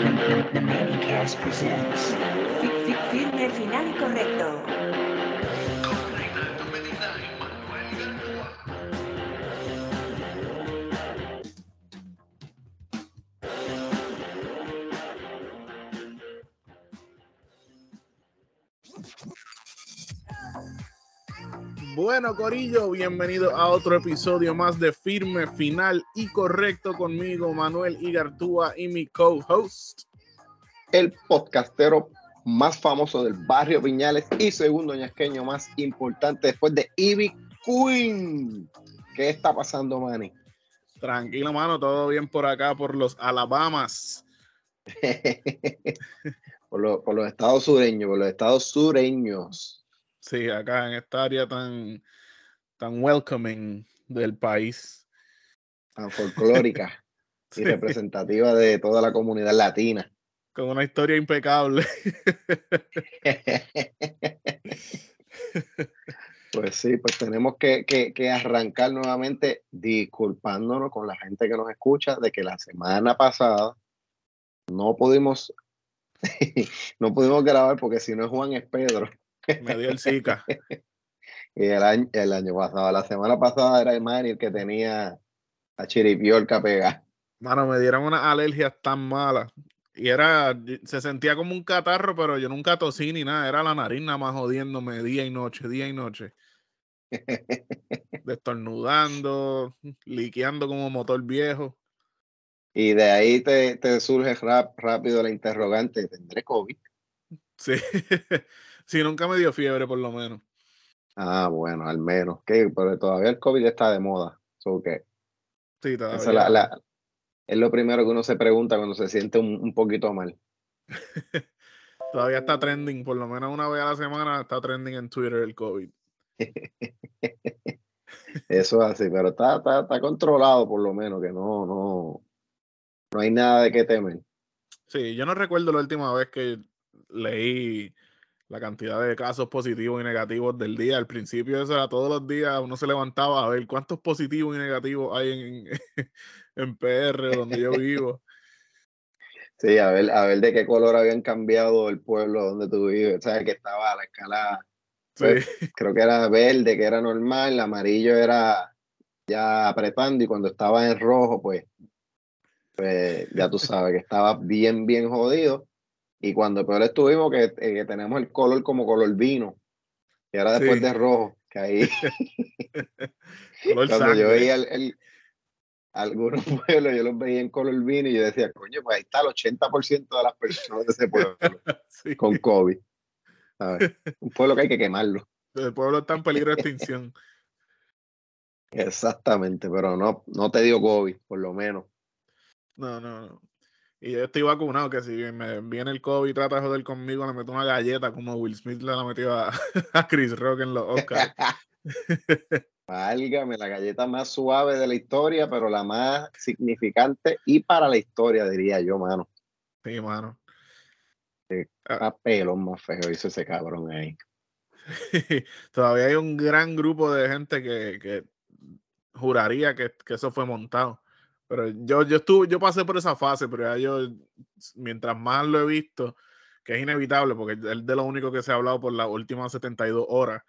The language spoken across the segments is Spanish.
The Manicast presents Fi- Fi- Firme Final y Correcto. Bueno, Corillo, bienvenido a otro episodio más de Firme, Final y Correcto conmigo, Manuel Igartúa y mi co-host. el podcastero más famoso del barrio Piñales y segundo ñasqueño más importante después de Ivy Queen. ¿Qué está pasando, Manny? Tranquilo, mano, todo bien por acá, por los Alabamas. por, lo- por los estados sureños, por los estados sureños. Sí, acá en esta área tan, tan welcoming del país. tan folclórica Sí, y representativa de toda la comunidad latina. con una historia impecable. Pues sí, pues tenemos que, que- que arrancar nuevamente disculpándonos con la gente que nos escucha de que la semana pasada no pudimos, no pudimos grabar porque si no es Juan es Pedro. Me dio el Zika. Y el año, el año pasado, la semana pasada era el Manny el que tenía a Chiripiorca pegada. Mano, me dieron unas alergias tan malas. Y era, se sentía como un catarro, pero yo nunca tosí ni nada. Era la nariz nada más jodiéndome día y noche, día y noche. Destornudando, liqueando como motor viejo. Y de ahí te, te surge rap- rápido la interrogante, ¿tendré COVID? Sí. sí, nunca me dio fiebre, por lo menos. Ah, bueno, al menos. que Pero todavía el COVID está de moda. So que Sí, esa es, todavía. la- la- es lo primero que uno se pregunta cuando se siente un, un poquito mal. Todavía está trending, por lo menos una vez a la semana está trending en Twitter el COVID. Eso es así, pero está, está, está controlado por lo menos, que no, no, no hay nada de qué temer. Sí, yo no recuerdo la última vez que leí la cantidad de casos positivos y negativos del día. Al principio eso era todos los días, uno se levantaba a ver cuántos positivos y negativos hay en, en PR, donde yo vivo. Sí, a ver, a ver de qué color habían cambiado el pueblo donde tú vives. Sabes que estaba a la escala, Sí, creo que era verde, que era normal, el amarillo era ya apretando y cuando estaba en rojo, pues, pues ya tú sabes que estaba bien, bien jodido. Y cuando peor estuvimos, que, eh, que tenemos el color como color vino, que era después Sí. de rojo, que ahí color cuando sangre. yo veía el, el- algunos pueblos, yo los veía en color vino y yo decía, coño, pues ahí está el 80% de las personas de ese pueblo Sí, con COVID. ¿sabes? Un pueblo que hay que quemarlo. el pueblo está en peligro de extinción. Exactamente, pero no, no te dio COVID, por lo menos. No, no, no. Y yo estoy vacunado, que si me viene el COVID y trata de joder conmigo, le meto una galleta como Will Smith le la metió a, a Chris Rock en los Oscars. Válgame, la galleta más suave de la historia, pero la más significante y para la historia, diría yo, mano. Sí, mano. A pelón más feo hizo ese cabrón ahí. Todavía hay un gran grupo de gente que, que juraría que, que eso fue montado. Pero yo, yo estuve, yo pasé por esa fase, pero ya yo, mientras más lo he visto, que es inevitable, porque es de lo único que se ha hablado por las últimas 72 horas,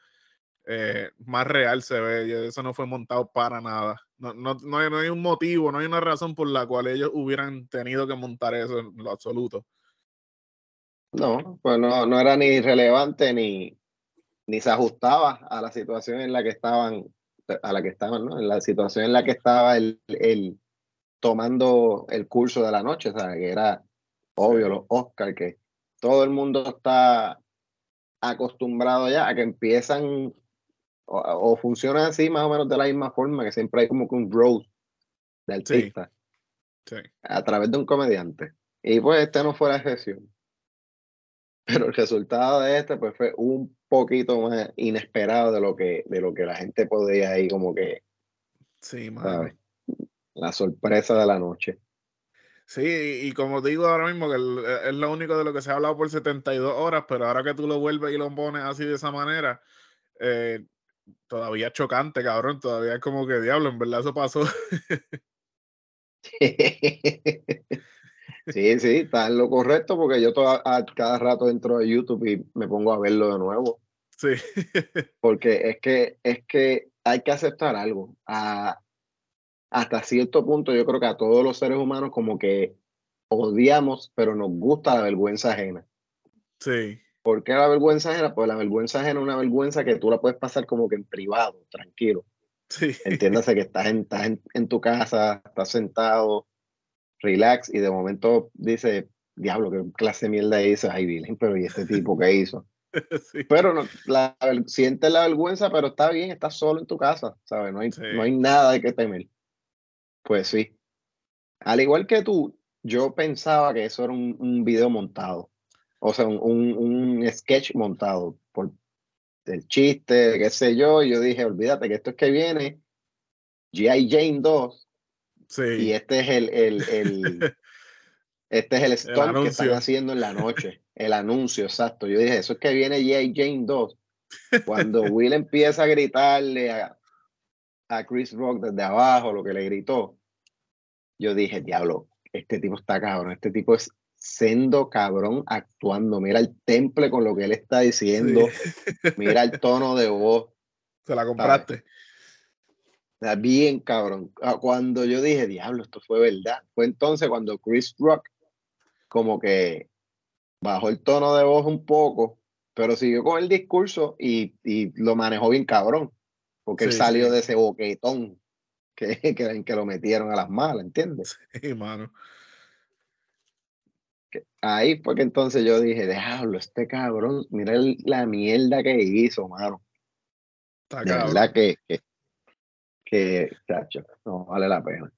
eh, más real se ve. Eso no fue montado para nada. No, no, no, hay, no hay un motivo, no hay una razón por la cual ellos hubieran tenido que montar eso en lo absoluto. No, pues no, no era ni relevante ni, ni se ajustaba a la situación en la que estaban, a la que estaban, ¿no? En la situación en la que estaba el, el tomando el curso de la noche, o sea, que era obvio, los Oscar, que todo el mundo está acostumbrado ya a que empiezan o, o funcionan así más o menos de la misma forma, que siempre hay como que un road de artista Sí. a través de un comediante. Y pues este no fue la excepción. Pero el resultado de este pues fue un poquito más inesperado de lo que, de lo que la gente podía ahí como que, Sí, mano. La sorpresa de la noche. Sí, y y como digo ahora mismo, que el- e, es lo único de lo que se ha hablado por 72 horas, pero ahora que tú lo vuelves y lo pones así de esa manera, eh, todavía es chocante, cabrón. Todavía es como que diablo, en verdad eso pasó. Sí, sí, está en lo correcto porque yo toda, a, cada rato entro a YouTube y me pongo a verlo de nuevo. Sí. Porque es que, es que hay que aceptar algo. A, hasta cierto punto yo creo que a todos los seres humanos como que odiamos, pero nos gusta la vergüenza ajena. Sí. ¿Por qué la vergüenza ajena? Pues la vergüenza ajena es una vergüenza que tú la puedes pasar como que en privado, tranquilo. Sí. Entiéndase que estás en, estás en, en tu casa, estás sentado, relax, y de momento dice, diablo, qué clase de mierda hizo, ay, Virgen, pero ¿y este tipo qué hizo? Sí. Pero no, la, sientes la vergüenza, pero está bien, estás solo en tu casa, ¿sabes? No hay, Sí. no hay nada de que temer. Pues sí. Al igual que tú, yo pensaba que eso era un, un video montado. O sea, un, un, un sketch montado por el chiste, qué sé yo. Y yo dije, olvídate que esto es que viene G.I. Jane 2 Sí. y este es el, el, el- este es el stunt que están haciendo en la noche. El anuncio, exacto. Yo dije, eso es que viene G.I. Jane 2. Cuando Will empieza a gritarle a, a Chris Rock desde abajo lo que le gritó, yo dije, diablo, este tipo está cabrón, este tipo es sendo cabrón actuando. Mira el temple con lo que él está diciendo, Sí. mira el tono de voz. Se la compraste. Está bien cabrón. Ah, Cuando yo dije, diablo, esto fue verdad, fue entonces cuando Chris Rock como que bajó el tono de voz un poco, pero siguió con el discurso y, y lo manejó bien cabrón, porque él salió sí. de ese boquetón que, que, lo metieron a las malas, ¿entiendes? Sí, mano. Ahí fue que entonces yo dije, diablo, este cabrón, mira el- la mierda que hizo, mano. Está De verdad que, que, que, chacho, no vale la pena. O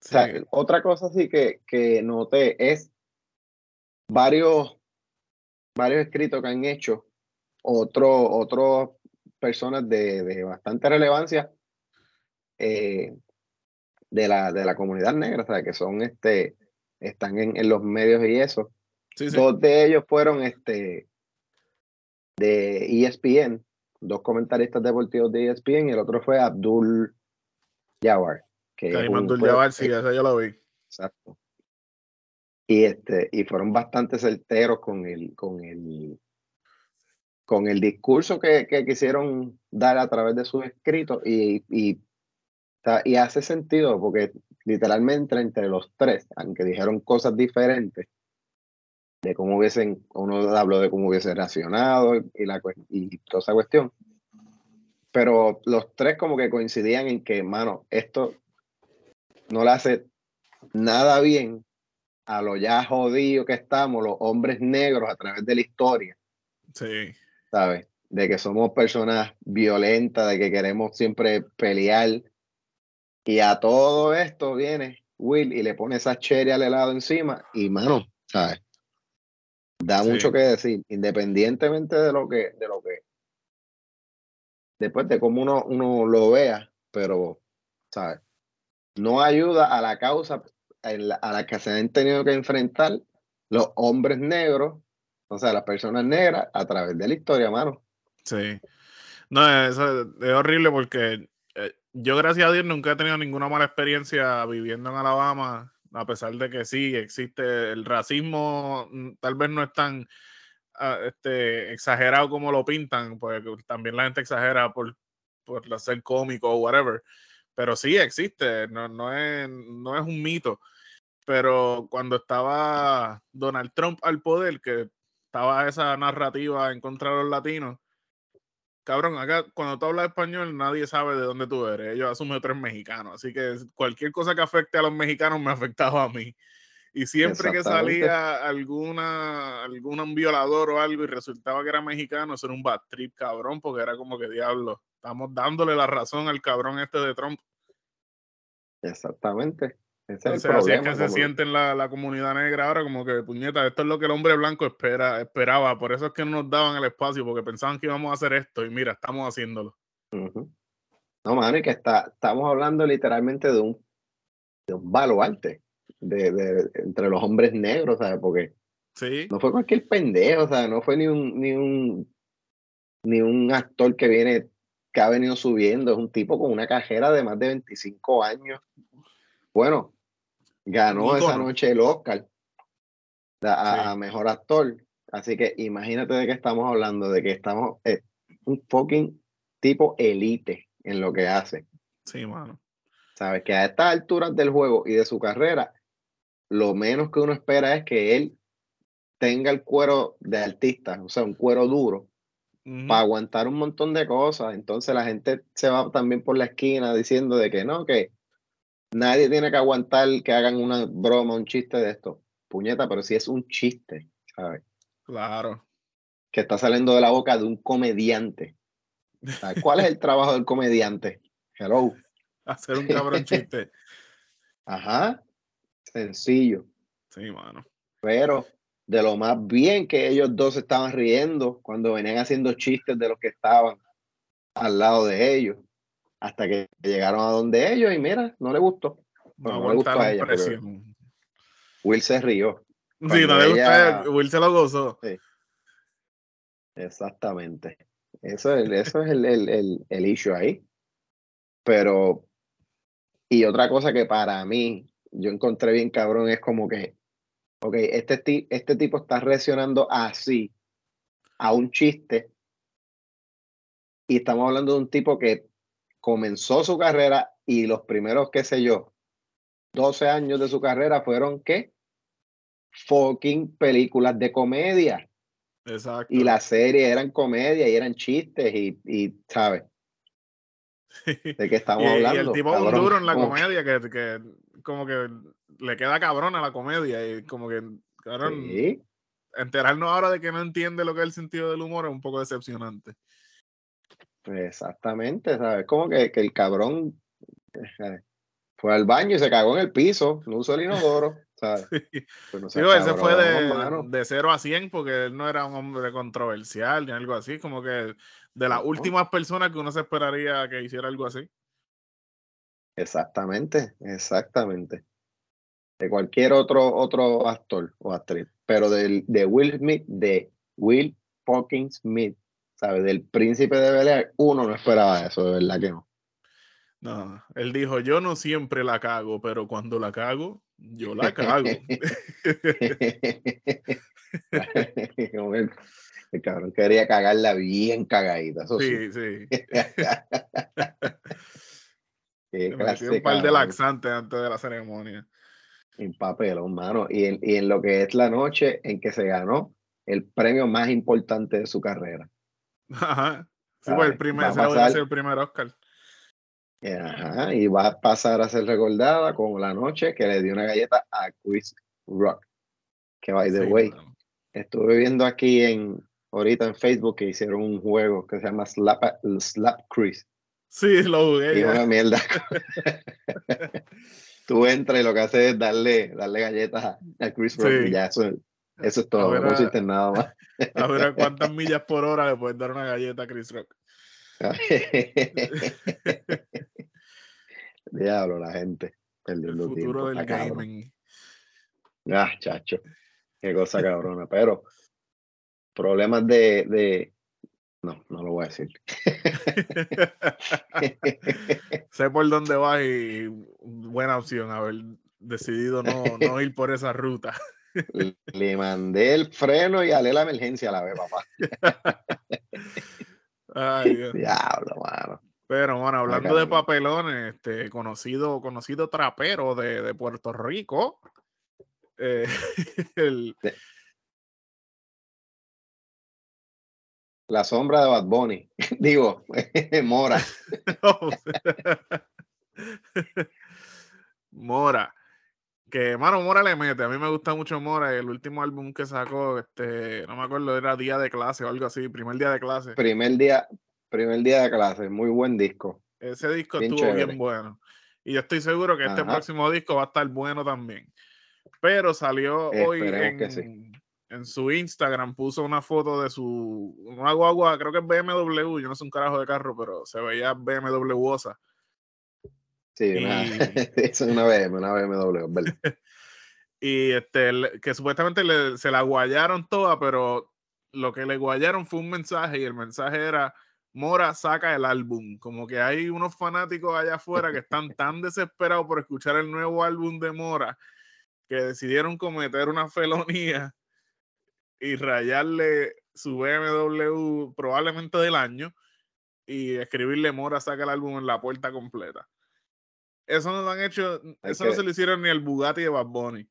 Sí. sea, otra cosa sí que, que noté es varios, varios escritos que han hecho otros otros personas de, de bastante relevancia eh, de, la, de la comunidad negra, o sea, que son este, están en, en los medios y eso. Sí, sí. Dos de ellos fueron este de ESPN, dos comentaristas deportivos de ESPN, y el otro fue Abdul Jawar. Que Karim Abdul Jabbar, sí, ese yo lo vi. Exacto. Y este, y fueron bastante certeros con el, con el, con el discurso que, que quisieron dar a través de sus escritos, y, y, y hace sentido porque literalmente entre los tres, aunque dijeron cosas diferentes, de cómo hubiesen, uno habló de cómo hubiese reaccionado y, la, y toda esa cuestión. Pero los tres como que coincidían en que, mano, esto no le hace nada bien a lo ya jodido que estamos, los hombres negros a través de la historia, Sí. ¿Sabes? De que somos personas violentas, de que queremos siempre pelear. Y a todo esto viene Will y le pone esa cherry al helado encima y, mano, ¿sabes? Da Sí. mucho que decir, independientemente de lo que, de lo que, después de cómo uno, uno lo vea, pero, ¿sabes? No ayuda a la causa en la- a la que se han tenido que enfrentar los hombres negros, o sea, las personas negras, a través de la historia, mano. Sí. No, eso es horrible porque eh, yo, gracias a Dios, nunca he tenido ninguna mala experiencia viviendo en Alabama, a pesar de que sí existe el racismo, mm, tal vez no es tan ah, este, exagerado como lo pintan, porque también la gente exagera por, por ser cómico o whatever, pero sí existe, no, no, es, no es un mito. Pero cuando estaba Donald Trump al poder, que estaba esa narrativa en contra de los latinos, cabrón, acá cuando tú hablas español nadie sabe de dónde tú eres. Ellos asumen que tú eres mexicano. Así que cualquier cosa que afecte a los mexicanos me afectaba a mí. Y siempre que salía alguna, algún violador o algo y resultaba que era mexicano, eso era un bad trip, cabrón, porque era como que diablo. Estamos dándole la razón al cabrón este de Trump. Exactamente. Ese Entonces, así es que se siente en la, la comunidad negra ahora, como que, puñeta, esto es lo que el hombre blanco espera, esperaba. Por eso es que no nos daban el espacio, porque pensaban que íbamos a hacer esto. Y mira, estamos haciéndolo. No, mano, y que está, estamos hablando literalmente de un, de un baluarte de, de- entre los hombres negros, ¿sabes? Porque Sí, no fue cualquier pendejo, o sea, no fue ni un, ni un, ni un actor que viene, que ha venido subiendo, es un tipo con una carrera de más de 25 años. Bueno, Ganó esa noche el Oscar a, Sí. a mejor actor. Así que imagínate de qué estamos hablando, de que estamos eh, un fucking tipo elite en lo que hace. Sí, mano. Sabes que a estas alturas del juego y de su carrera, lo menos que uno espera es que él tenga el cuero de artista, o sea, un cuero duro, para aguantar un montón de cosas. Entonces la gente se va también por la esquina diciendo de que no, que nadie tiene que aguantar que hagan una broma, un chiste de esto. Puñeta, pero si es un chiste, ¿sabes? Claro. Que está saliendo de la boca de un comediante. ¿Sabes? ¿Cuál es el trabajo del comediante? Hello. Hacer un cabrón chiste. Ajá. Sencillo. Sí, mano. Pero de lo más bien que ellos dos estaban riendo cuando venían haciendo chistes de los que estaban al lado de ellos. Hasta que llegaron a donde ellos y mira, no le gustó. No Bueno, no le gustó a ella. Will se rió. Sí, no le ella- gusta. Will se lo gozó. Exactamente. Eso es, eso es el, el, el, el issue ahí. Pero, y otra cosa que para mí yo encontré bien cabrón es como que, ok, este, este tipo está reaccionando así a un chiste y estamos hablando de un tipo que comenzó su carrera y los primeros, qué sé yo, 12 años de su carrera fueron, ¿qué? Fucking películas de comedia Exacto. y las series eran comedia y eran chistes y, y ¿sabes? ¿De qué estamos y, y hablando? el tipo un duro en la Como- comedia que, que como que le queda cabrón a la comedia y como que cabrón, Sí, enterarnos ahora de que no entiende lo que es el sentido del humor es un poco decepcionante. Pues exactamente, ¿sabes? Como que, que el cabrón eh, fue al baño y se cagó en el piso, no usó el inodoro, ¿sabes? Pues no Digo, ese fue de, de 0 a 100 porque él no era un hombre controversial ni algo así, como que de las No. últimas personas que uno se esperaría que hiciera algo así. Exactamente, exactamente. De cualquier otro, otro actor o actriz. Pero del, de Will Smith, de Will fucking Smith, ¿sabes? Del príncipe de Bel Air, uno no esperaba eso, de verdad que no. No, él dijo, yo no siempre la cago, pero cuando la cago, yo la cago. El, cabrón quería cagarla bien cagadita, eso sí. sí, sí. Qué clase un par de laxantes antes de la ceremonia. En papelón, mano. Y en, y en lo que es la noche en que se ganó el premio más importante de su carrera. Ajá. Sí, pues el primer, va a pasar- ser el primer Oscar. Ajá, y va a pasar a ser recordada como la noche que le dio una galleta a Chris Rock. Que by the Sí, way, estuve viendo aquí en ahorita en Facebook que hicieron un juego que se llama Slap, Slap Chris. Sí, lo jugué. Y una mierda. Tú entras y lo que haces es darle, darle galletas a, a Chris Rock Sí. y ya eso, eso es todo, no pusiste nada más. A ver a cuántas millas por hora le puedes dar una galleta a Chris Rock. Diablo, la gente. El futuro tiempo. del gaming. Ah, chacho. Qué cosa cabrona. Pero problemas de, de. No, no lo voy a decir. sé por dónde vas y buena opción haber decidido no, no ir por esa ruta. Le mandé el freno y alé la emergencia a la vez, papá. Ay, Dios. Diablo, mano. Pero bueno, hablando de papelones, este conocido, conocido trapero de, de Puerto Rico. eh, el- La sombra de Bad Bunny. Digo, Mora. Mora. Que, mano, Mora le mete. A mí me gusta mucho Mora. El último álbum que sacó, este, no me acuerdo, era Día de Clase o algo así, primer día de clase. Primer día, primer día de clase. Muy buen disco. Ese disco Bien estuvo chévere. bien bueno. Y yo estoy seguro que este próximo disco va a estar bueno también. Pero salió hoy en, sí. en su Instagram, puso una foto de su una guagua, creo que es BMW, yo no sé un carajo de carro, pero se veía BMW-osa. Sí, una, es una BM, una BMW, verdad. Y este, que supuestamente le- se la guayaron toda, pero lo que le guayaron fue un mensaje y el mensaje era Mora saca el álbum. Como que hay unos fanáticos allá afuera que están tan desesperados por escuchar el nuevo álbum de Mora que decidieron cometer una felonía y rayarle su BMW probablemente del año y escribirle Mora saca el álbum en la puerta completa. Eso no lo han hecho, eso no se lo hicieron ni al Bugatti de Bad Bunny.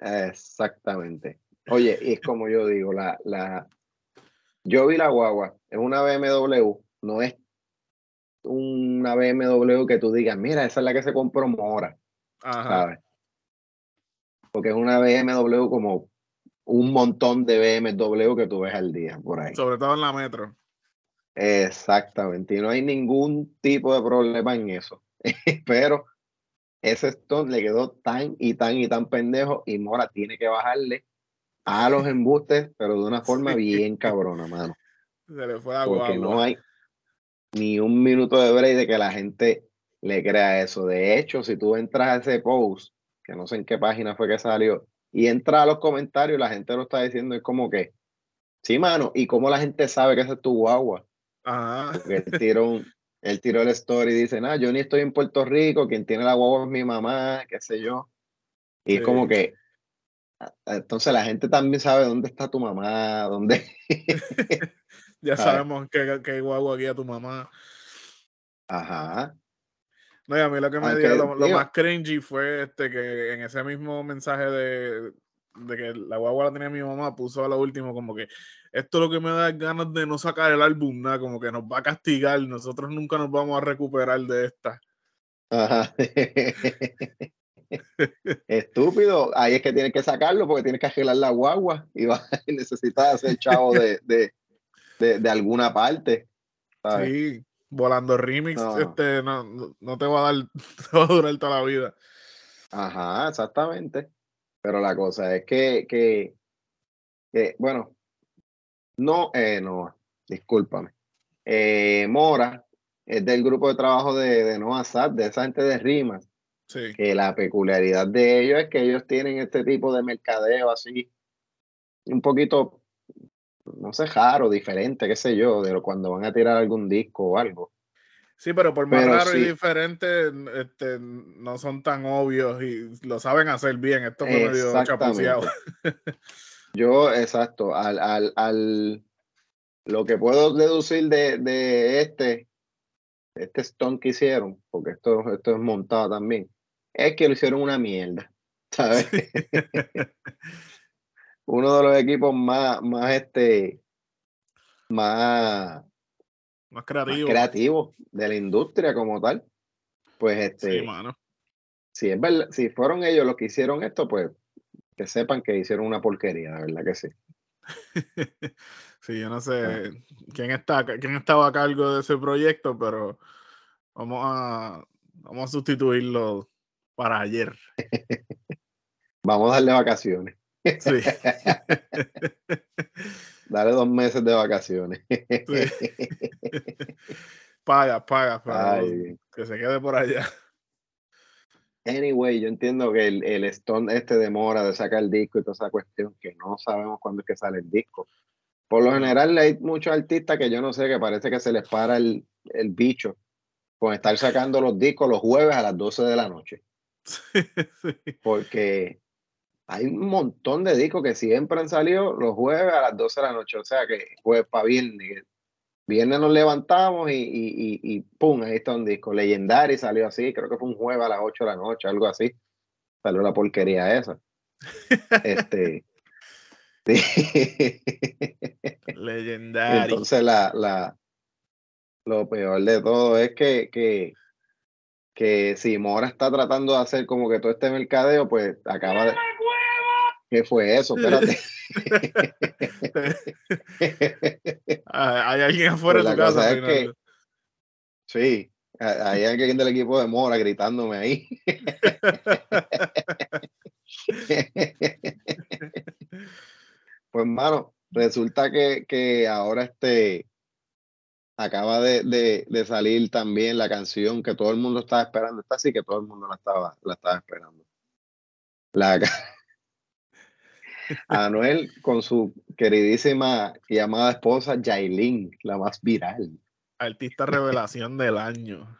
Exactamente. Oye, y es como yo digo, la, la, yo vi la guagua, es una BMW, no es una BMW que tú digas, mira, esa es la que se compró Mora, ¿sabes? Porque es una BMW como un montón de BMW que tú ves al día por ahí. Sobre todo en la metro. Exactamente, y no hay ningún tipo de problema en eso. Pero ese Stone le quedó tan y tan y tan pendejo y Mora tiene que bajarle a los embustes, pero de una forma bien cabrona, mano. Se le fue a Porque no hay ni un minuto de break de que la gente le crea eso. De hecho, si tú entras a ese post, que no sé en qué página fue que salió, y entras a los comentarios, la gente lo está diciendo, es como que, sí, mano, ¿y cómo la gente sabe que ese es tu guagua? Ajá. Porque él tiró, él tiró el story y dice, nada, yo ni estoy en Puerto Rico, quien tiene la guagua es mi mamá, qué sé yo. Y es como que, entonces la gente también sabe dónde está tu mamá, dónde... ya sabemos qué, qué guagua guía tu mamá. Ajá. No, y a mí lo que me dio lo, más cringy fue este que en ese mismo mensaje de, de que la guagua la tenía mi mamá, puso a lo último como que esto es lo que me da ganas de no sacar el álbum, nada, como que nos va a castigar, nosotros nunca nos vamos a recuperar de esta. Ajá. Estúpido, ahí es que tienes que sacarlo porque tienes que arreglar la guagua y va, necesitas hacer chavo de, de, de, alguna parte. Sí, volando remix, este no, no, te va a dar, te va a durar toda la vida. Ajá, exactamente. Pero la cosa es que, que, que bueno, no, eh, no, discúlpame. Eh, Mora es del grupo de trabajo de, de Noah Sad, de esa gente de rimas. Sí. Que la peculiaridad de ellos es que ellos tienen este tipo de mercadeo así, un poquito, no sé, raro, diferente, qué sé yo, de cuando van a tirar algún disco o algo. Sí, pero por más raro y diferente, este, no son tan obvios y lo saben hacer bien. Esto fue medio chapuceado. Yo, exacto, al, al, al, lo que puedo deducir de, de este, este stone que hicieron, porque esto, esto es montado también, es que lo hicieron una mierda, ¿sabes? Uno de los equipos más, más este, más, más creativo. creativos de la industria como tal. Pues este, sí, mano. si es verdad, si fueron ellos los que hicieron esto, pues que sepan que hicieron una porquería, la verdad que sí. sí, yo no sé quién está quién estaba a cargo de ese proyecto, pero vamos a vamos a sustituirlo para ayer. vamos a darle vacaciones. Sí. Dale dos meses de vacaciones. Sí. paga, paga, que se quede por allá. Anyway, yo entiendo que el, el Stone este demora de sacar el disco y toda esa cuestión, que no sabemos cuándo es que sale el disco. Por lo general hay muchos artistas que yo no sé, que parece que se les para el, el bicho con estar sacando los discos los jueves a las 12 de la noche. Porque hay un montón de discos que siempre han salido los jueves a las 12 de la noche. O sea que jueves para viernes. Viernes nos levantamos y, y, y, pum, ahí está un disco. Legendary salió así, creo que fue un jueves a las 8 de la noche, algo así. Salió la porquería esa. este. Legendary. Entonces la, la, lo peor de todo es que, que, que si Mora está tratando de hacer como que todo este mercadeo, pues acaba de. ¿Qué fue eso? Espérate. Ah, hay alguien afuera Pues de tu casa. es que, sí, hay alguien del equipo de Mora gritándome ahí. pues, hermano, resulta que, que ahora este acaba de, de, de, salir también la canción que todo el mundo estaba esperando. Esta sí que todo el mundo la estaba, la estaba esperando. La, Anuel con su queridísima y amada esposa Yailin, la más viral. Artista revelación del año.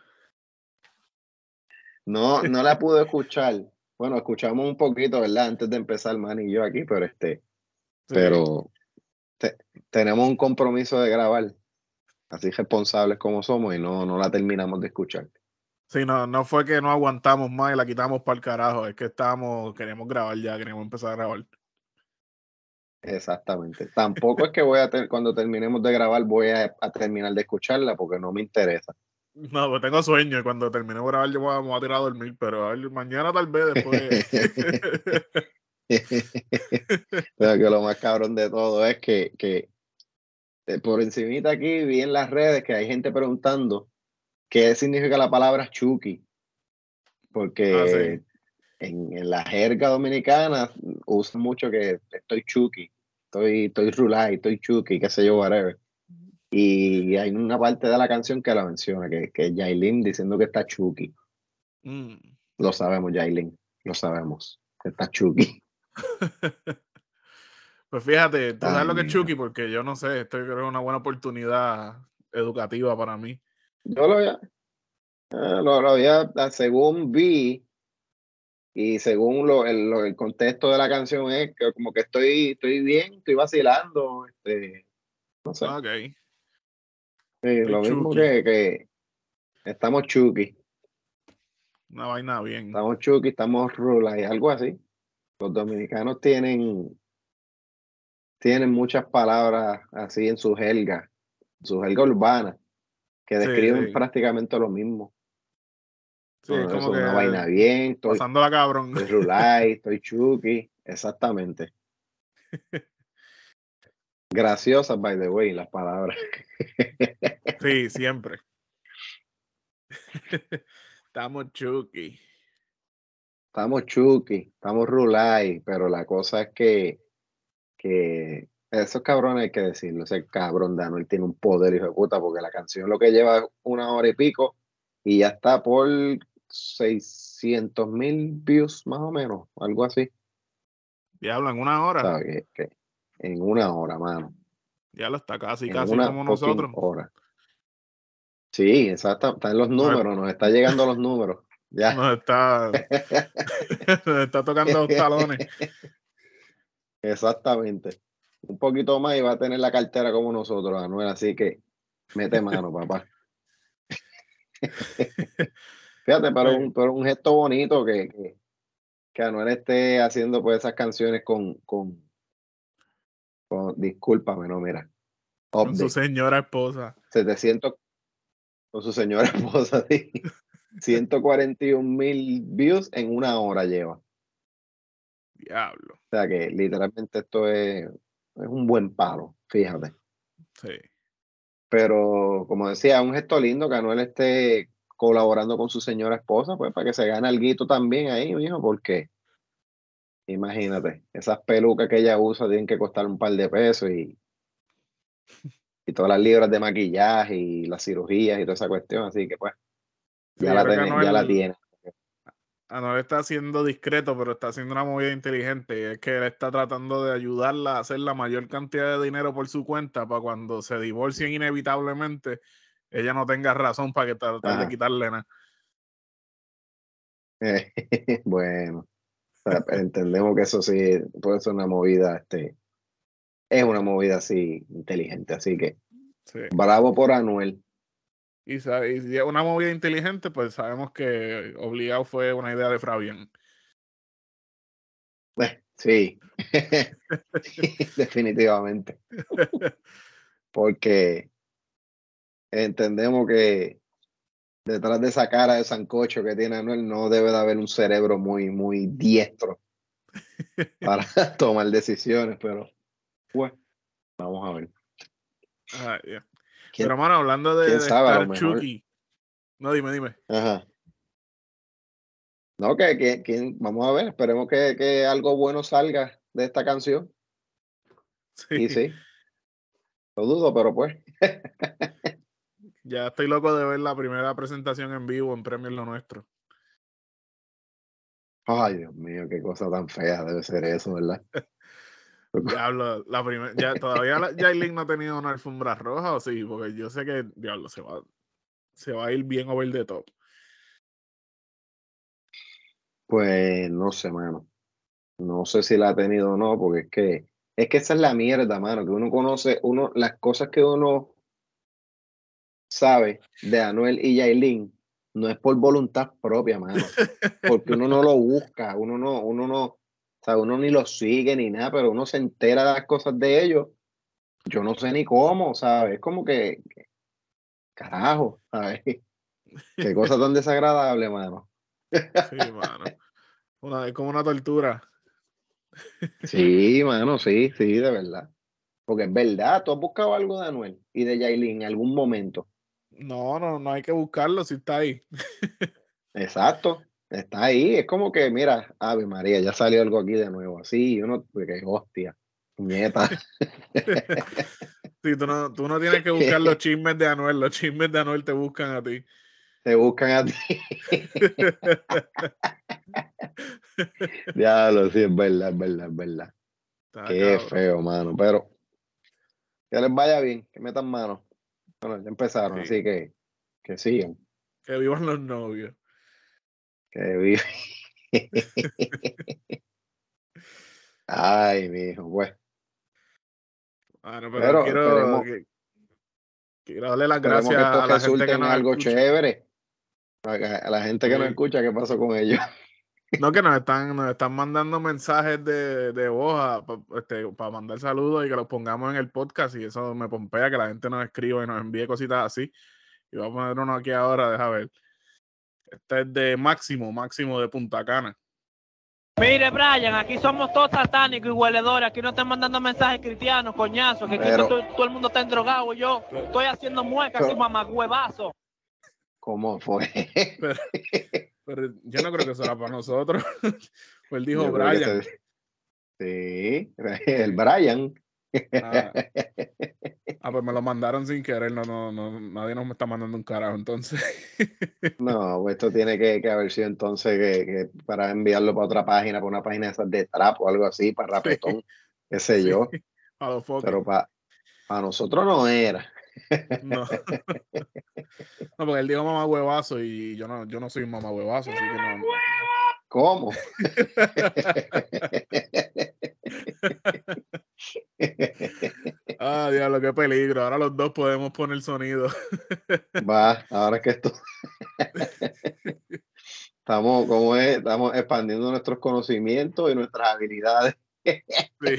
No, no la pude escuchar. Bueno, escuchamos un poquito, ¿verdad? Antes de empezar, man y yo aquí, pero este, pero tenemos un compromiso de grabar, así responsables como somos, y no, no la terminamos de escuchar. Sí, no, no fue que no aguantamos más y la quitamos para el carajo, es que estábamos, queríamos grabar ya, queríamos empezar a grabar. Exactamente. Tampoco es que voy a cuando terminemos de grabar voy a, terminar de escucharla porque no me interesa. No, pues tengo sueño y cuando termine de grabar yo voy a, tirar a dormir, pero mañana tal vez después. pero que lo más cabrón de todo es que, que eh, por encimita aquí vi en las redes que hay gente preguntando qué significa la palabra Chucky. Porque ah, en, la jerga dominicana usan mucho que estoy Chucky, estoy, estoy Rulay, estoy Chucky, qué sé yo, whatever. Y hay una parte de la canción que la menciona, que, que es Yailin diciendo que está Chucky. Mm. Lo sabemos, Yailin, lo sabemos, que está Chucky. pues fíjate, tú sabes lo que es Chucky, porque yo no sé, esto creo que es una buena oportunidad educativa para mí. Yo lo había, eh, lo había, según vi, y según lo, el, contexto de la canción es que como que estoy, estoy bien, estoy vacilando, este, no sé. Ok. Sí, lo mismo que, que, estamos chuki. Una vaina bien. Estamos chuki, estamos rula y algo así. Los dominicanos tienen, tienen muchas palabras así en su jerga, su jerga urbana, que describen prácticamente lo mismo. Sí, como que una vaina bien, estoy, la cabrón. Estoy Rulay, estoy Chucky, exactamente. Graciosas, by the way, las palabras. Sí, siempre. Estamos Chucky. Estamos Chucky, estamos Rulay, pero la cosa es que, que esos cabrones hay que decirlo, ese cabrón Daniel tiene un poder, hijo de puta, porque la canción lo que lleva es una hora y pico y ya está por 600 mil views más o menos, algo así. Diablo, en una hora. en una hora, mano. Ya lo está casi, casi como nosotros. Hora. Sí, exacto, está en los números, nos está llegando los números. Ya. Nos está, nos está tocando los talones. Exactamente. Un poquito más y va a tener la cartera como nosotros, Anuel, así que mete mano, papá. Fíjate, pero un, pero un gesto bonito que, que, que, Anuel esté haciendo pues esas canciones con, con, con discúlpame, no, mira. Con su señora esposa. 700, con su señora esposa, sí. 141 mil views en una hora lleva. Diablo. O sea que literalmente esto es, es un buen palo, fíjate. Sí. Pero como decía, un gesto lindo que Anuel esté colaborando con su señora esposa, pues para que se gane algo también ahí, mijo, porque imagínate, esas pelucas que ella usa tienen que costar un par de pesos y, y todas las libras de maquillaje y las cirugías y toda esa cuestión, así que pues ya, la, tiene, ya la tiene. Anuel está siendo discreto, pero está haciendo una movida inteligente. Es que él está tratando de ayudarla a hacer la mayor cantidad de dinero por su cuenta para cuando se divorcien inevitablemente, ella no tenga razón para que tratar de quitarle nada. bueno, entendemos que eso sí puede ser una movida, este, es una movida así inteligente, así que bravo por Anuel. Y, si es una movida inteligente, pues sabemos que obligado fue una idea de Fabián. sí, definitivamente. Porque entendemos que detrás de esa cara de sancocho que tiene Anuel no debe de haber un cerebro muy, muy diestro para tomar decisiones, pero bueno, vamos a ver. Pero hermano, hablando de, de Chucky. No, dime, dime. Ajá. No, que, que, vamos a ver, esperemos que, que, algo bueno salga de esta canción. Sí. Y sí. Lo dudo, pero pues. Ya estoy loco de ver la primera presentación en vivo en Premio Lo Nuestro. Ay, Dios mío, qué cosa tan fea debe ser eso, ¿verdad? Diablo, la primera, ya, todavía la, Jailin no ha tenido una alfombra roja o sí, porque yo sé que, diablo, se va, se va a ir bien over the top. Pues no sé, mano. No sé si la ha tenido o no, porque es que, es que esa es la mierda, mano, que uno conoce, uno, las cosas que uno sabe de Anuel y Yailin no es por voluntad propia, mano. Porque uno no lo busca, uno no, uno no, o sea, uno ni lo sigue ni nada, pero uno se entera de las cosas de ellos. Yo no sé ni cómo, ¿sabes? Es como que, carajo, ¿sabes? Qué cosa tan desagradable, mano. Sí, mano. Una, es como una tortura. Sí, mano, sí, sí, de verdad. Porque es verdad, tú has buscado algo de Anuel y de Yailin en algún momento. No, no, no hay que buscarlo si está ahí. Exacto, está ahí. Es como que, mira, Ave María, ya salió algo aquí de nuevo. Así, uno, que hostia, nieta. sí, tú no, tú no tienes que buscar los chismes de Anuel, los chismes de Anuel te buscan a ti. Te buscan a ti. Diablo, sí, es verdad, es verdad, es verdad. Qué feo, mano. Pero que les vaya bien, que metan mano. Bueno, ya empezaron, así que que sigan. Que vivan los novios. Que vivan. Ay, mi hijo, pues. Bueno, pero, quiero, quiero darle las gracias a la gente que nos algo chévere. A la gente que nos escucha, ¿qué pasó con ellos? No, que nos están, nos están mandando mensajes de, de voz este, para mandar saludos y que los pongamos en el podcast y eso me pompea que la gente nos escriba y nos envíe cositas así. Y voy a poner uno aquí ahora, deja ver. Este es de Máximo, Máximo de Punta Cana. Mire, Brian, aquí somos todos satánicos y hueledores. Aquí no están mandando mensajes cristianos, coñazos, que aquí todo, el mundo está endrogado. Yo estoy haciendo muecas y mamagüevazo. ¿Cómo fue? Pero yo no creo que será para nosotros. pues él dijo Brian. Sí, el Brian. Ah. ah. pues me lo mandaron sin querer, no, no, no, nadie nos está mandando un carajo entonces. no, pues esto tiene que, que haber sido entonces que, para enviarlo para otra página, para una página de trap o algo así, para rapetón, qué sé yo. Pero para, para nosotros no era. No. No, porque él dijo mamá huevazo y yo no, yo no soy un mamá huevazo, así que no. ¿Cómo? ah, diablo, qué peligro. Ahora los dos podemos poner sonido. Va, ahora que esto. estamos, como es, estamos expandiendo nuestros conocimientos y nuestras habilidades. sí.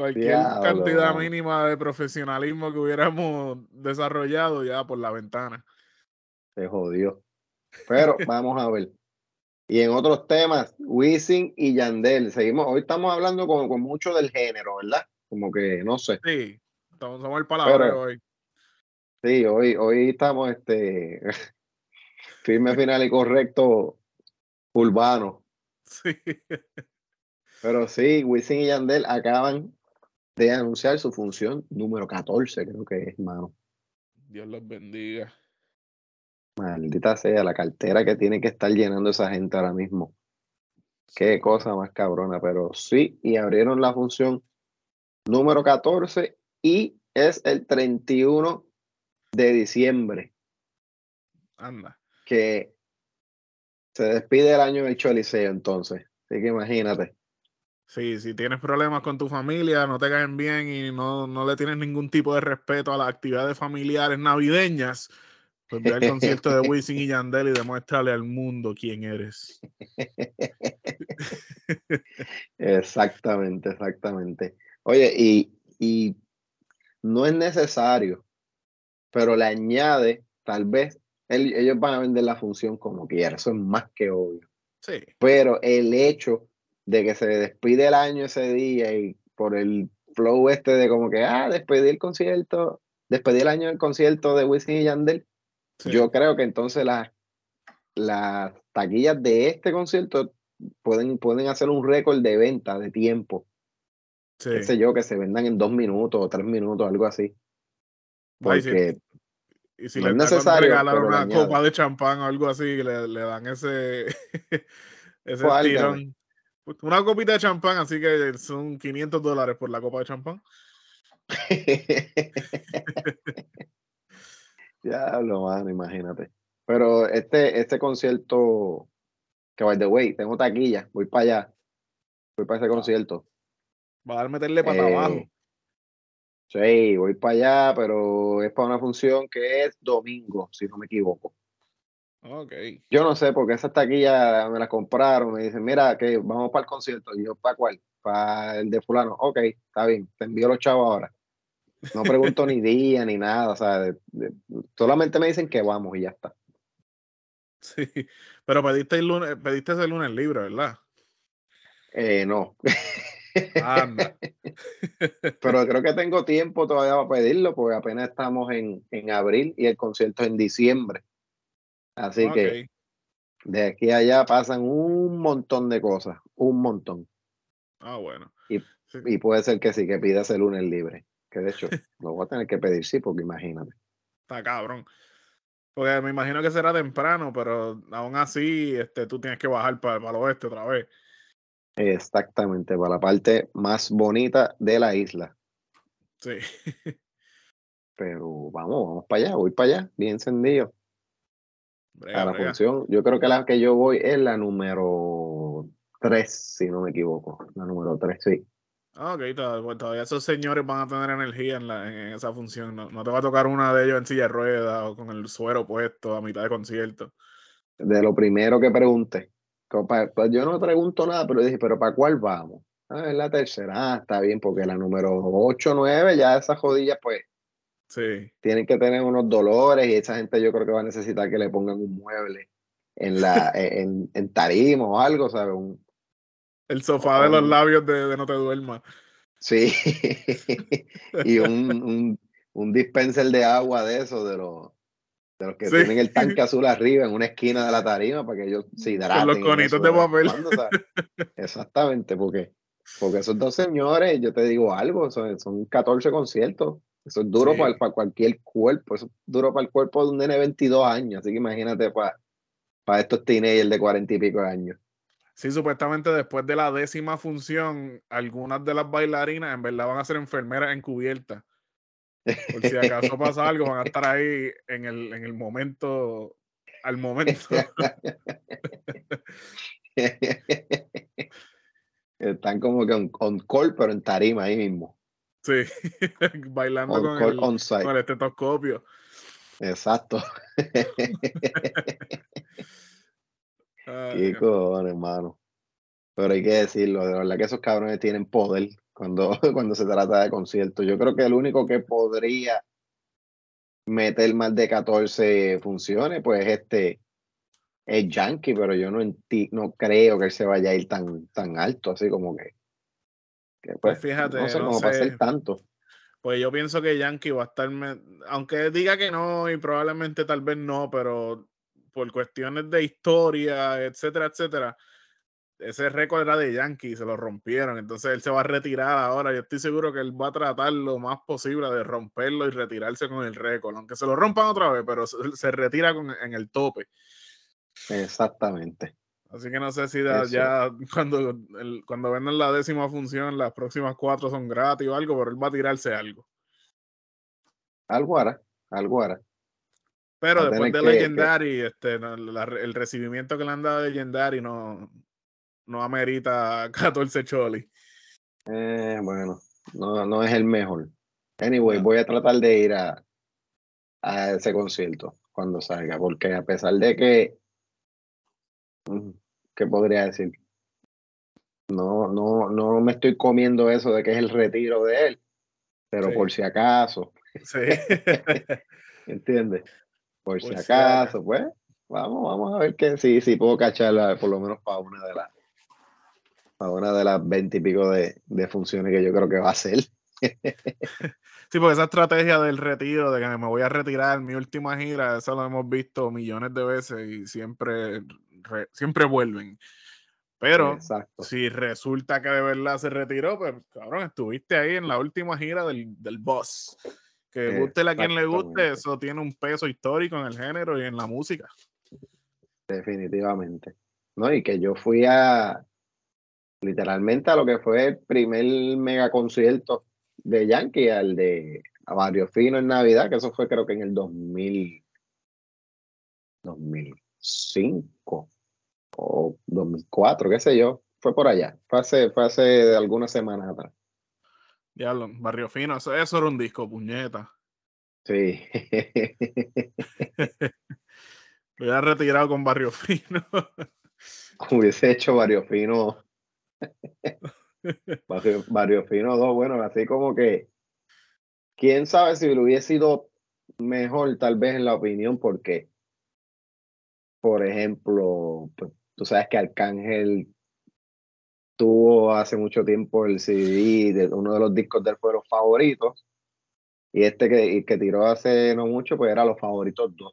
Cualquier cantidad mínima de profesionalismo que hubiéramos desarrollado ya por la ventana. Se jodió. Pero vamos a ver. Y en otros temas, Wisin y Yandel. Seguimos, hoy estamos hablando con, con mucho del género, ¿verdad? Como que no sé. Sí, somos el palabra hoy. Sí, hoy, hoy estamos este firme, final y correcto urbano. Sí. Pero sí, Wisin y Yandel acaban de anunciar su función número 14, creo que es, mano. Dios los bendiga. Maldita sea la cartera que tiene que estar llenando esa gente ahora mismo. Qué cosa más cabrona, pero sí, y abrieron la función número 14 y es el 31 de diciembre. Anda. Que se despide el año del Choliseo entonces. Así que imagínate. Sí, si tienes problemas con tu familia, no te caen bien y no, no le tienes ningún tipo de respeto a las actividades familiares navideñas, pues ve al concierto de Wisin y Yandel y demuéstrale al mundo quién eres. Exactamente, exactamente. Oye, y, y no es necesario, pero le añade, tal vez, ellos van a vender la función como quieran, eso es más que obvio. Sí. Pero el hecho de que se despide el año ese día y por el flow este de como que, ah, despedí el concierto, despedí el año del concierto de Wisin y Yandel, yo creo que entonces las, las taquillas de este concierto pueden, pueden hacer un récord de venta de tiempo. Sí. sé yo, que se vendan en dos minutos o tres minutos, algo así. Porque y si, le regalar una copa de champán o algo así, le, le dan ese, ese tirón Una copita de champán, así que son 500 dólares por la copa de champán. Diablo, mano, imagínate. Pero este, este concierto, que by the way, tengo taquilla, voy para allá. Voy para ese concierto. Va a meterle para abajo. Eh, sí, voy para allá, pero es para una función que es domingo, si no me equivoco. Ok. Yo no sé, porque esas taquillas me las compraron, me dicen, mira, que vamos para el concierto. Y yo, ¿para cuál? Para el de fulano. Ok, está bien, te envío los chavos ahora. No pregunto ni día ni nada, o sea, de- de- solamente me dicen que vamos y ya está. Sí. Pero pediste el lunes, pediste ese lunes libre, ¿verdad? Eh, no, Anda. pero creo que tengo tiempo todavía para pedirlo, porque apenas estamos en, en abril y el concierto es en diciembre. Así que de aquí a allá pasan un montón de cosas, un montón. Ah, bueno. Y- Sí. Y puede ser que sí, que pidas el lunes libre. Que de hecho, lo voy a tener que pedir, sí, porque imagínate. Está cabrón. Porque me imagino que será temprano, pero aún así este, tú tienes que bajar para, el oeste otra vez. Exactamente, para la parte más bonita de la isla. Sí. Pero vamos, vamos para allá, voy para allá, bien encendido. Brega, A la brega. función, yo creo que la que yo voy es la número 3, si no me equivoco. La número 3, sí. Ah, ok, pues todavía esos señores van a tener energía en, la, en esa función. No, no te va a tocar una de ellos en silla de ruedas o con el suero puesto a mitad de concierto. De lo primero que pregunté. yo no pregunto nada, pero dije, ¿pero para cuál vamos? Ah, es la tercera, ah, está bien, porque la número 8, 9, ya esas jodillas, pues Sí. tienen que tener unos dolores y esa gente yo creo que va a necesitar que le pongan un mueble en la en, en tarima o algo, ¿sabes? Un, El sofá de los labios de, de No Te Duermas. sí, y un, un, un dispenser de agua de esos, de los, de los que Sí. tienen el tanque azul arriba en una esquina de la tarima para que ellos se hidraten. los en conitos eso de papel. Exactamente, porque, porque esos dos señores, yo te digo algo, son, son 14 conciertos. Eso es duro Sí. para, para cualquier cuerpo, eso es duro para el cuerpo de un nene de 22 años, así que imagínate para, para estos teenagers de 40 y pico de años. Sí, supuestamente después de la décima función, algunas de las bailarinas en verdad van a ser enfermeras encubiertas. Por si acaso pasa algo, van a estar ahí en el, en el momento, al momento. Están como que on, on call, pero en tarima ahí mismo. Sí, bailando On con el, con el estetoscopio. Exacto. Ay, Qué cojones, hermano. Pero hay que decirlo, de verdad que esos cabrones tienen poder cuando, cuando se trata de conciertos. Yo creo que el único que podría meter más de 14 funciones, pues este es Yankee, pero yo no, enti- no creo que él se vaya a ir tan, tan alto, así como que, que, Pues pues, fíjate, no sé cómo tanto. Pues yo pienso que Yankee va a estar, aunque diga que no y probablemente tal vez no, pero por cuestiones de historia, etcétera, etcétera, ese récord era de Yankee, se lo rompieron, entonces él se va a retirar ahora. Yo estoy seguro que él va a tratar lo más posible de romperlo y retirarse con el récord, aunque se lo rompan otra vez, pero se, se retira con, en el tope. Exactamente. Así que no sé si da- ya cuando, el- cuando vendan la décima función, las próximas cuatro son gratis o algo, pero él va a tirarse algo. Algo hará, algo hará. Pero Va después de que- que- Legendary, este, no, la- el recibimiento que le han dado de Legendary no, no amerita 14 choli. Eh, bueno, no, no es el mejor. Anyway, voy a tratar de ir a, a ese concierto cuando salga, porque a pesar de que, ¿qué podría decir? No, no, no me estoy comiendo eso de que es el retiro de él, pero Sí. por si acaso, Sí. ¿entiendes? Por, si Por si acaso, pues, vamos, vamos a ver que sí, sí puedo cacharla por lo menos para una de las, para una de las veinte y pico de, de funciones que yo creo que va a hacer. Sí, porque esa estrategia del retiro, de que me voy a retirar, mi última gira, eso lo hemos visto millones de veces y siempre, re- siempre vuelven. Pero Exacto. si resulta que de verdad se retiró, pues cabrón, estuviste ahí en la última gira del, del boss. Que guste a quien le guste, eso tiene un peso histórico en el género y en la música. Definitivamente. ¿No? Y que yo fui a, literalmente a lo que fue el primer mega concierto de Yankee, al de Barrio Fino en Navidad, que eso fue creo que en el 2000, 2005 o 2004, qué sé yo, fue por allá, fue hace, fue hace algunas semanas atrás. Diablo, Barrio Fino, eso, eso era un disco, puñeta. Sí. Lo hubiera retirado con Barrio Fino. Hubiese hecho Barrio Fino. Barrio, Barrio Fino 2, bueno, así como que. Quién sabe si lo hubiese sido mejor, tal vez en la opinión, porque, por ejemplo, pues, tú sabes que Arcángel tuvo hace mucho tiempo el CD de uno de los discos de él fue los favoritos. Y este que, que tiró hace no mucho, pues era los favoritos dos.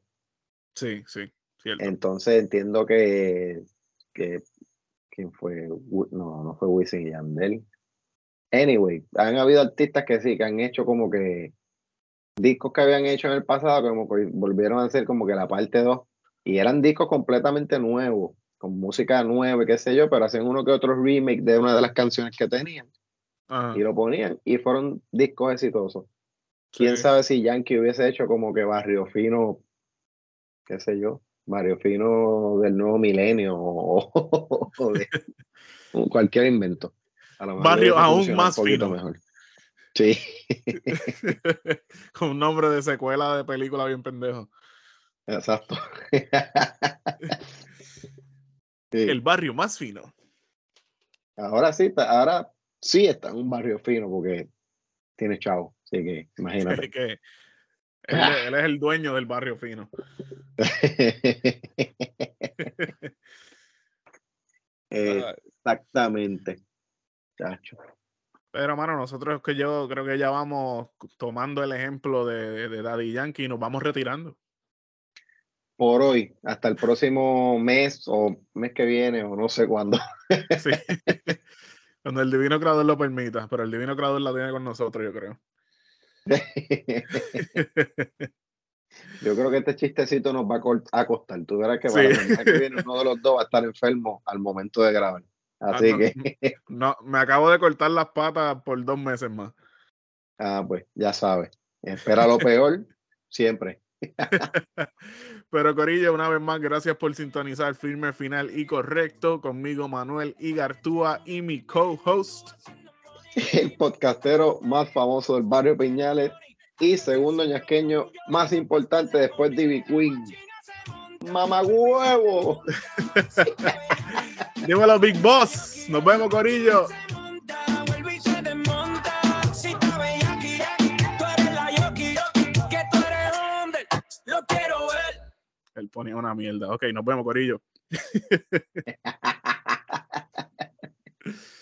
Sí, sí, cierto. Entonces entiendo que, que ¿quién fue? No, no fue Wisin y Yandel. Anyway, han habido artistas que sí, que han hecho como que discos que habían hecho en el pasado, como que volvieron a hacer como que la parte 2, y eran discos completamente nuevos, con música nueva, qué sé yo, pero hacían uno que otro remake de una de las canciones que tenían, Ajá. y lo ponían, y fueron discos exitosos. Quién sabe si Yankee hubiese hecho como que Barrio Fino, qué sé yo, Barrio Fino del nuevo milenio o, o de cualquier invento. A lo mejor Barrio aún más fino. mejor. Sí, Con un nombre de secuela de película bien pendejo. Exacto. El barrio más fino. Ahora sí, está- ahora sí está en un barrio fino porque tiene chavo. Así que imagínate. que él, él es el dueño del barrio fino. Ay. Exactamente. Chacho. Pero, mano, nosotros que yo creo que ya vamos tomando el ejemplo de, de Daddy Yankee y nos vamos retirando. Por hoy, hasta el próximo mes o mes que viene o no sé cuándo. Sí. Cuando el divino creador lo permita, pero el divino creador la tiene con nosotros, yo creo. Yo creo que este chistecito nos va a, costar. Tú verás que para Sí. la semana que viene uno de los dos va a estar enfermo al momento de grabar. Así no. que, No, me acabo de cortar las patas por dos meses más. ah, pues ya sabes. Espera lo peor siempre. Pero Corillo, una vez más, gracias por sintonizar Firme Final y Correcto conmigo, Manuel Igartúa y mi co-host. El podcastero más famoso del barrio Piñales y segundo ñasqueño más importante después de Ivy Queen. ¡Mamagüevo! Dímelo, Big Boss. Nos vemos, Corillo. Él ponía una mierda. Ok, nos vemos, Corillo.